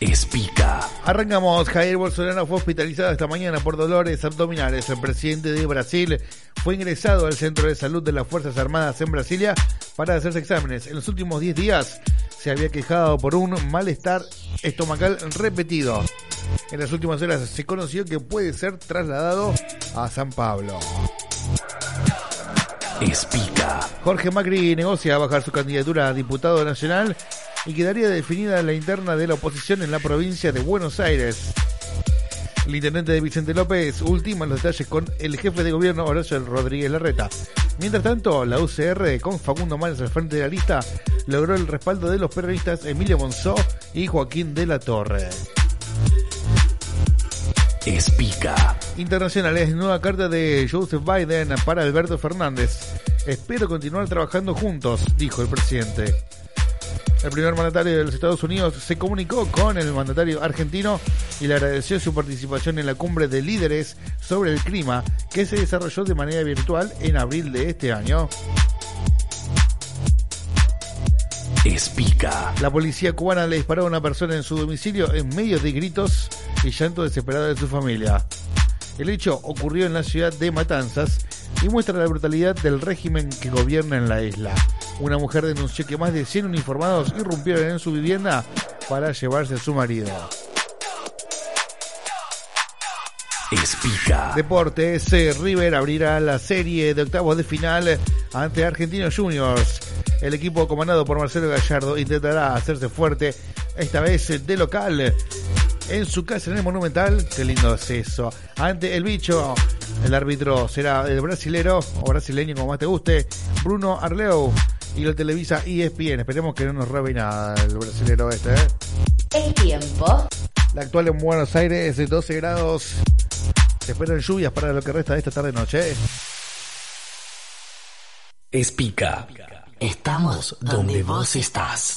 Espica. Arrancamos. Jair Bolsonaro fue hospitalizado esta mañana por dolores abdominales. El presidente de Brasil fue ingresado al centro de salud de las Fuerzas Armadas en Brasilia para hacerse exámenes. En los últimos 10 días se había quejado por un malestar estomacal repetido. En las últimas horas se conoció que puede ser trasladado a San Pablo. Espica. Jorge Macri negocia bajar su candidatura a diputado nacional y quedaría definida la interna de la oposición en la provincia de Buenos Aires. El intendente de Vicente López ultima los detalles con el jefe de gobierno Horacio Rodríguez Larreta. Mientras tanto, la UCR, con Facundo Manes al frente de la lista, logró el respaldo de los peronistas Emilio Monzó y Joaquín de la Torre. Espica. Internacionales, nueva carta de Joseph Biden para Alberto Fernández. Espero continuar trabajando juntos, dijo el presidente. El primer mandatario de los Estados Unidos se comunicó con el mandatario argentino y le agradeció su participación en la cumbre de líderes sobre el clima que se desarrolló de manera virtual en abril de este año. Espica. La policía cubana le disparó a una persona en su domicilio en medio de gritos y llanto desesperado de su familia. El hecho ocurrió en la ciudad de Matanzas y muestra la brutalidad del régimen que gobierna en la isla. Una mujer denunció que más de 100 uniformados irrumpieron en su vivienda para llevarse a su marido. Espica. Deportes, River abrirá la serie de octavos de final ante Argentinos Juniors. El equipo comandado por Marcelo Gallardo intentará hacerse fuerte, esta vez de local, en su casa en el Monumental. Qué lindo es eso. Ante el bicho, el árbitro será el brasilero o brasileño como más te guste, Bruno Arleu. Y lo televisa ESPN. Esperemos que no nos robe nada el brasilero este. ¿eh? El tiempo. La actual en Buenos Aires es de 12 grados. Se esperan lluvias para lo que resta de esta tarde-noche. Espica. Estamos donde vos estás.